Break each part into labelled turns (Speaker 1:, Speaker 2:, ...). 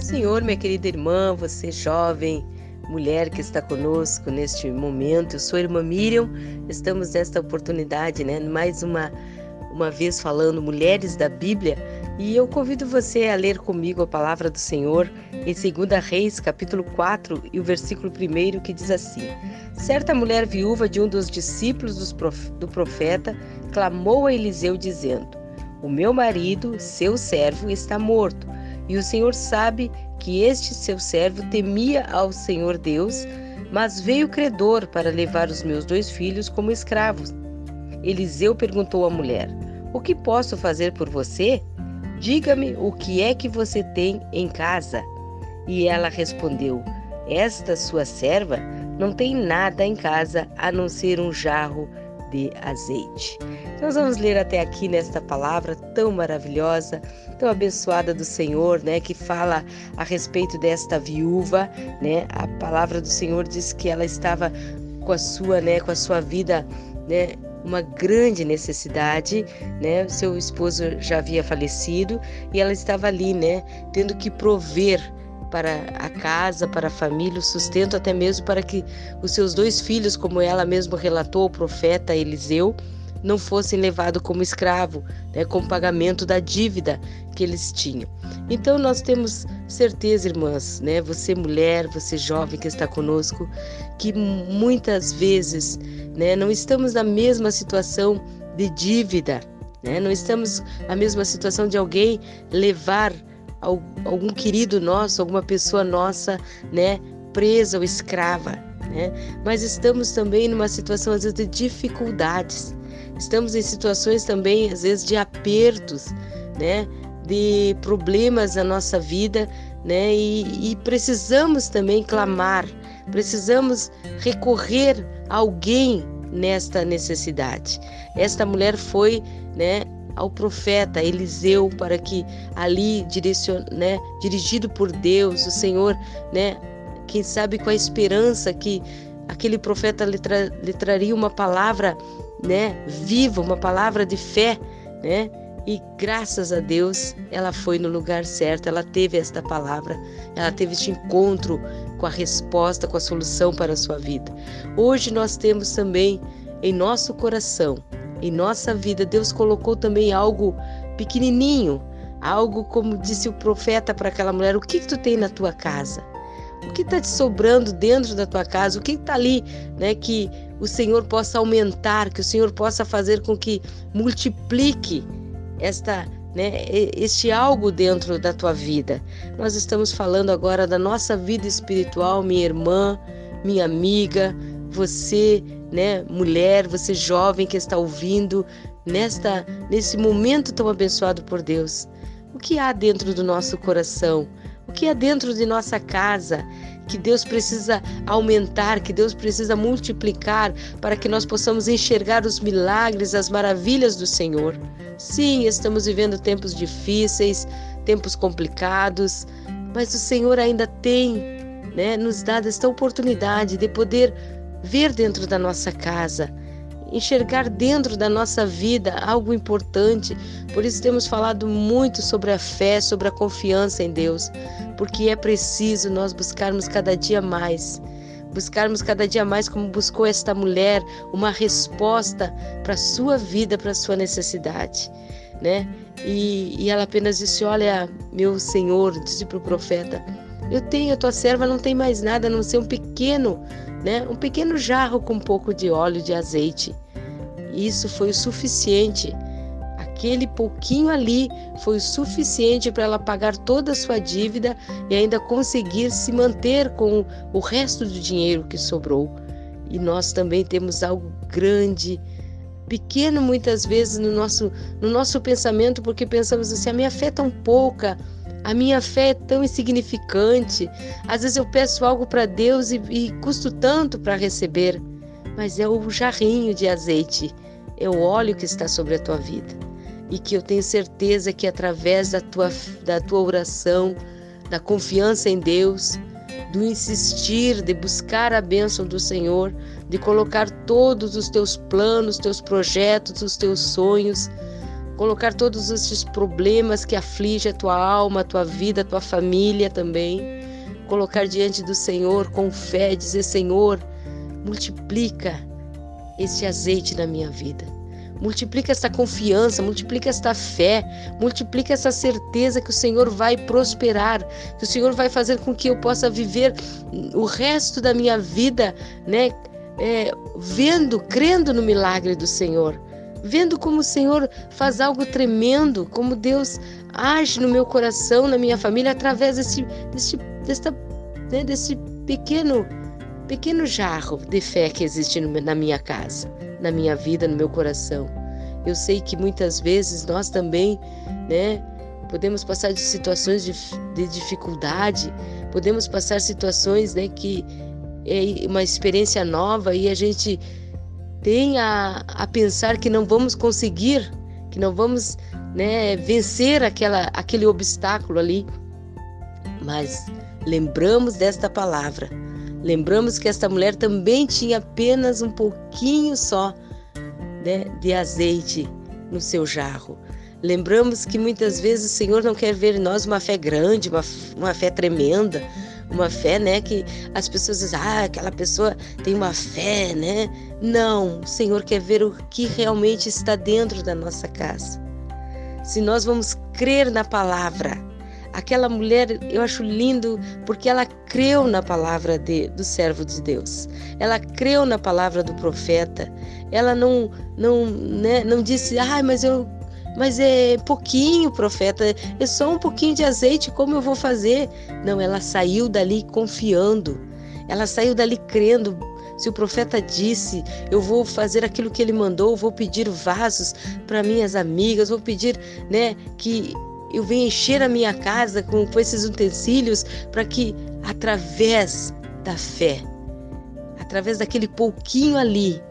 Speaker 1: Senhor, minha querida irmã, você jovem, mulher que está conosco neste momento. Eu sou a irmã Miriam, estamos nesta oportunidade, né? Mais uma, uma vez falando Mulheres da Bíblia. E eu convido você a ler comigo a palavra do Senhor em 2 Reis, capítulo 4, e o versículo 1 que diz assim: Certa mulher viúva de um dos discípulos do profeta clamou a Eliseu, dizendo: O meu marido, seu servo, está morto e o Senhor sabe que este seu servo temia ao Senhor Deus, mas veio credor para levar os meus dois filhos como escravos. Eliseu perguntou à mulher: O que posso fazer por você? Diga-me o que é que você tem em casa. E ela respondeu: Esta sua serva não tem nada em casa a não ser um jarro de azeite. Nós vamos ler até aqui nesta palavra tão maravilhosa, tão abençoada do Senhor, né, que fala a respeito desta viúva, né? A palavra do Senhor diz que ela estava com a sua, né, com a sua vida, né, uma grande necessidade, né? Seu esposo já havia falecido e ela estava ali, né, tendo que prover para a casa, para a família, o sustento até mesmo para que os seus dois filhos, como ela mesma relatou, o profeta Eliseu, não fossem levados como escravo, né, com pagamento da dívida que eles tinham. Então nós temos certeza, irmãs, né, você mulher, você jovem que está conosco, que muitas vezes, né, não estamos na mesma situação de dívida, né, não estamos na mesma situação de alguém levar algum querido nosso, alguma pessoa nossa, né, presa ou escrava, né? Mas estamos também numa situação às vezes de dificuldades. Estamos em situações também às vezes de apertos, né? De problemas na nossa vida, né? E, e precisamos também clamar, precisamos recorrer a alguém nesta necessidade. Esta mulher foi, né? Ao profeta Eliseu para que ali direcion, né, dirigido por Deus, o Senhor, né, quem sabe com a esperança que aquele profeta lhe, tra, lhe traria uma palavra, né, viva, uma palavra de fé, né? E graças a Deus, ela foi no lugar certo, ela teve esta palavra, ela teve este encontro com a resposta, com a solução para a sua vida. Hoje nós temos também em nosso coração em nossa vida, Deus colocou também algo pequenininho, algo como disse o profeta para aquela mulher: o que, que tu tem na tua casa? O que está te sobrando dentro da tua casa? O que está ali, né? Que o Senhor possa aumentar, que o Senhor possa fazer com que multiplique esta, né? Este algo dentro da tua vida. Nós estamos falando agora da nossa vida espiritual, minha irmã, minha amiga, você né, mulher, você jovem que está ouvindo nesta nesse momento tão abençoado por Deus. O que há dentro do nosso coração? O que há dentro de nossa casa que Deus precisa aumentar, que Deus precisa multiplicar para que nós possamos enxergar os milagres, as maravilhas do Senhor? Sim, estamos vivendo tempos difíceis, tempos complicados, mas o Senhor ainda tem, né, nos dado esta oportunidade de poder ver dentro da nossa casa, enxergar dentro da nossa vida algo importante. Por isso temos falado muito sobre a fé, sobre a confiança em Deus, porque é preciso nós buscarmos cada dia mais. Buscarmos cada dia mais, como buscou esta mulher, uma resposta para a sua vida, para a sua necessidade, né? E, e ela apenas disse: Olha, meu Senhor, disse para o profeta, eu tenho, a tua serva não tem mais nada a não ser um pequeno né? Um pequeno jarro com um pouco de óleo de azeite. Isso foi o suficiente. Aquele pouquinho ali foi o suficiente para ela pagar toda a sua dívida e ainda conseguir se manter com o resto do dinheiro que sobrou. E nós também temos algo grande, pequeno muitas vezes no nosso, no nosso pensamento, porque pensamos assim: a minha fé é tão pouca, a minha fé é tão insignificante. Às vezes eu peço algo para Deus e, e custo tanto para receber, mas é o jarrinho de azeite, é o óleo que está sobre a tua vida. E que eu tenho certeza que através da tua, da tua oração, da confiança em Deus, do insistir, de buscar a bênção do Senhor, de colocar todos os teus planos, teus projetos, os teus sonhos, colocar todos esses problemas que afligem a tua alma, a tua vida, a tua família também. Colocar diante do Senhor com fé, dizer: Senhor, multiplica este azeite na minha vida. Multiplica essa confiança, multiplica esta fé, multiplica essa certeza que o Senhor vai prosperar, que o Senhor vai fazer com que eu possa viver o resto da minha vida, né? É, vendo, crendo no milagre do Senhor vendo como o Senhor faz algo tremendo, como Deus age no meu coração, na minha família, através desse, desse, desta, né, desse pequeno, pequeno jarro de fé que existe no, na minha casa, na minha vida, no meu coração. Eu sei que muitas vezes nós também, né, podemos passar de situações de, de dificuldade, podemos passar situações, né, que é uma experiência nova e a gente tem a, a pensar que não vamos conseguir, que não vamos né, vencer aquela, aquele obstáculo ali. Mas lembramos desta palavra, lembramos que esta mulher também tinha apenas um pouquinho só né, de azeite no seu jarro. Lembramos que muitas vezes o Senhor não quer ver em nós uma fé grande, uma, uma fé tremenda, uma fé, né, que as pessoas dizem, ah, aquela pessoa tem uma fé, né? Não, o Senhor quer ver o que realmente está dentro da nossa casa. Se nós vamos crer na palavra, aquela mulher, eu acho lindo porque ela creu na palavra de, do servo de Deus. Ela creu na palavra do profeta. Ela não não, né, não disse: "Ah, mas eu mas é pouquinho, profeta, é só um pouquinho de azeite, como eu vou fazer? Não, ela saiu dali confiando, ela saiu dali crendo. Se o profeta disse, eu vou fazer aquilo que ele mandou, vou pedir vasos para minhas amigas, vou pedir, né, que eu venha encher a minha casa com, com esses utensílios para que através da fé, através daquele pouquinho ali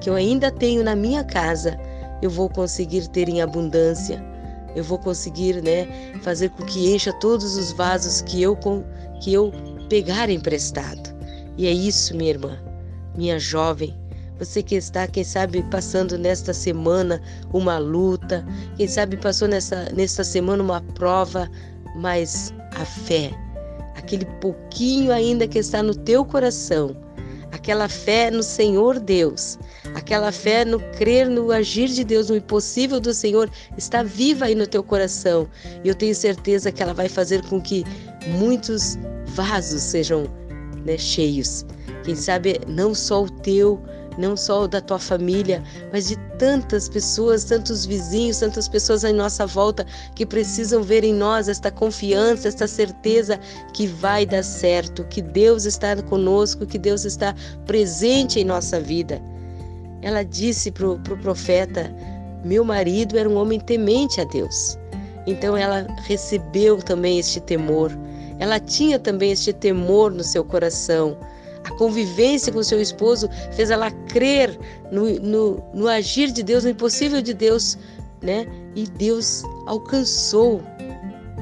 Speaker 1: que eu ainda tenho na minha casa, eu vou conseguir ter em abundância. Eu vou conseguir, né, fazer com que encha todos os vasos que eu que eu pegar emprestado. E é isso, minha irmã, minha jovem, você que está, quem sabe, passando nesta semana uma luta, quem sabe passou nessa, nesta semana uma prova, mas a fé, aquele pouquinho ainda que está no teu coração, aquela fé no Senhor Deus, aquela fé no crer no agir de Deus, no impossível do Senhor, está viva aí no teu coração. E eu tenho certeza que ela vai fazer com que muitos vasos sejam né, cheios. Quem sabe não só o teu, não só o da tua família, mas de tantas pessoas, tantos vizinhos, tantas pessoas à nossa volta que precisam ver em nós esta confiança, esta certeza que vai dar certo, que Deus está conosco, que Deus está presente em nossa vida. Ela disse para o pro profeta: Meu marido era um homem temente a Deus. Então ela recebeu também este temor. Ela tinha também este temor no seu coração a convivência com seu esposo fez ela crer no, no, no agir de Deus, no impossível de Deus, né? E Deus alcançou.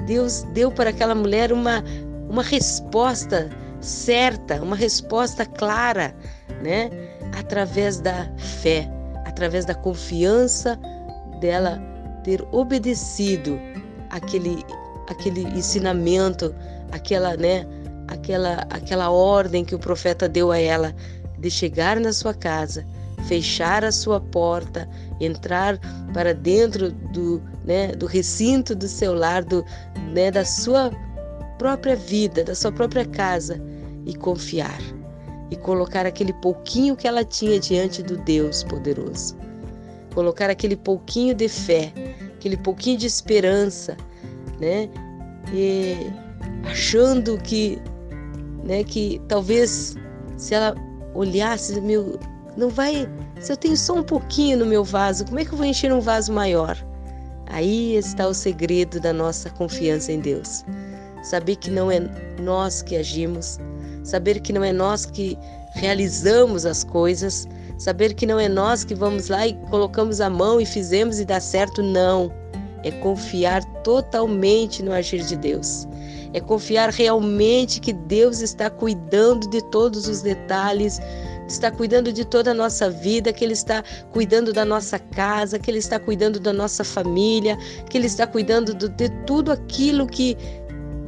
Speaker 1: Deus deu para aquela mulher uma, uma resposta certa, uma resposta clara, né? Através da fé, através da confiança dela ter obedecido aquele aquele ensinamento, aquela, né, aquela, aquela ordem que o profeta deu a ela de chegar na sua casa, fechar a sua porta, entrar para dentro do, né, do recinto do seu lar, do, né, da sua própria vida, da sua própria casa e confiar e colocar aquele pouquinho que ela tinha diante do Deus poderoso. Colocar aquele pouquinho de fé, aquele pouquinho de esperança, né? E achando que né? Que talvez se ela olhasse, meu, não vai. Se eu tenho só um pouquinho no meu vaso, como é que eu vou encher um vaso maior? Aí está o segredo da nossa confiança em Deus. Saber que não é nós que agimos, saber que não é nós que realizamos as coisas, saber que não é nós que vamos lá e colocamos a mão e fizemos e dá certo, não. É confiar totalmente no agir de Deus é confiar realmente que Deus está cuidando de todos os detalhes, está cuidando de toda a nossa vida, que Ele está cuidando da nossa casa, que Ele está cuidando da nossa família, que Ele está cuidando de tudo aquilo que,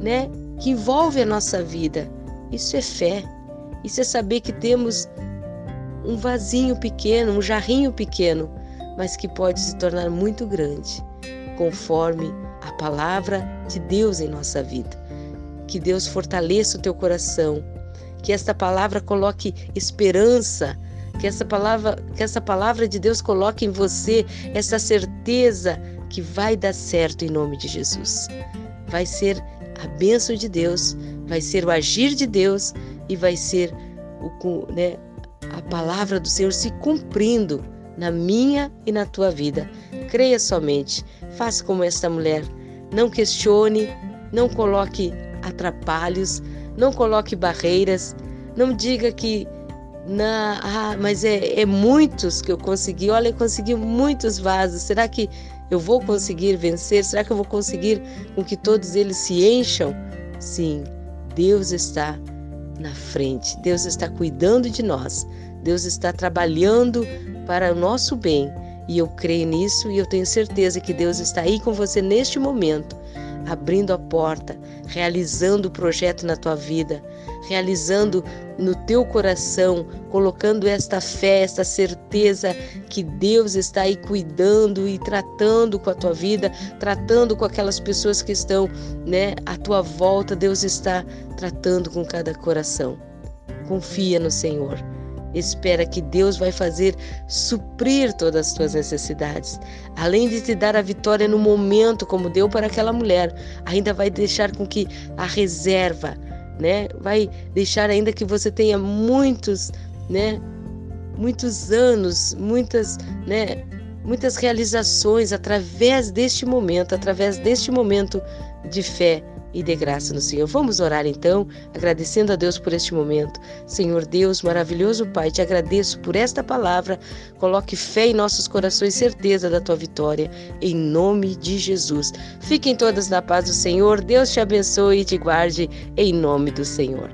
Speaker 1: né, que envolve a nossa vida. Isso é fé. Isso é saber que temos um vasinho pequeno, um jarrinho pequeno, mas que pode se tornar muito grande, conforme a palavra de Deus em nossa vida. Que Deus fortaleça o teu coração, que esta palavra coloque esperança, que essa palavra, que essa palavra de Deus coloque em você essa certeza que vai dar certo em nome de Jesus. Vai ser a bênção de Deus, vai ser o agir de Deus e vai ser o, né, a palavra do Senhor se cumprindo na minha e na tua vida. Creia somente, faça como esta mulher. Não questione, não coloque atrapalhos, não coloque barreiras, não diga que na, ah, mas é, é muitos que eu consegui. Olha, eu consegui muitos vasos. Será que eu vou conseguir vencer? Será que eu vou conseguir com que todos eles se encham? Sim, Deus está na frente. Deus está cuidando de nós. Deus está trabalhando para o nosso bem. E eu creio nisso e eu tenho certeza que Deus está aí com você neste momento abrindo a porta, realizando o projeto na tua vida, realizando no teu coração, colocando esta fé, esta certeza que Deus está aí cuidando e tratando com a tua vida, tratando com aquelas pessoas que estão, né, à tua volta, Deus está tratando com cada coração. Confia no Senhor. Espera que Deus vai fazer suprir todas as tuas necessidades. Além de te dar a vitória no momento, como deu para aquela mulher, ainda vai deixar com que a reserva, né? Vai deixar ainda que você tenha muitos, né? Muitos anos, muitas, né? Muitas realizações através deste momento, através deste momento de fé e dê graça no Senhor. Vamos orar então, agradecendo a Deus por este momento. Senhor Deus, maravilhoso Pai, te agradeço por esta palavra. Coloque fé em nossos corações, certeza da tua vitória, em nome de Jesus. Fiquem todas na paz do Senhor. Deus te abençoe e te guarde, em nome do Senhor.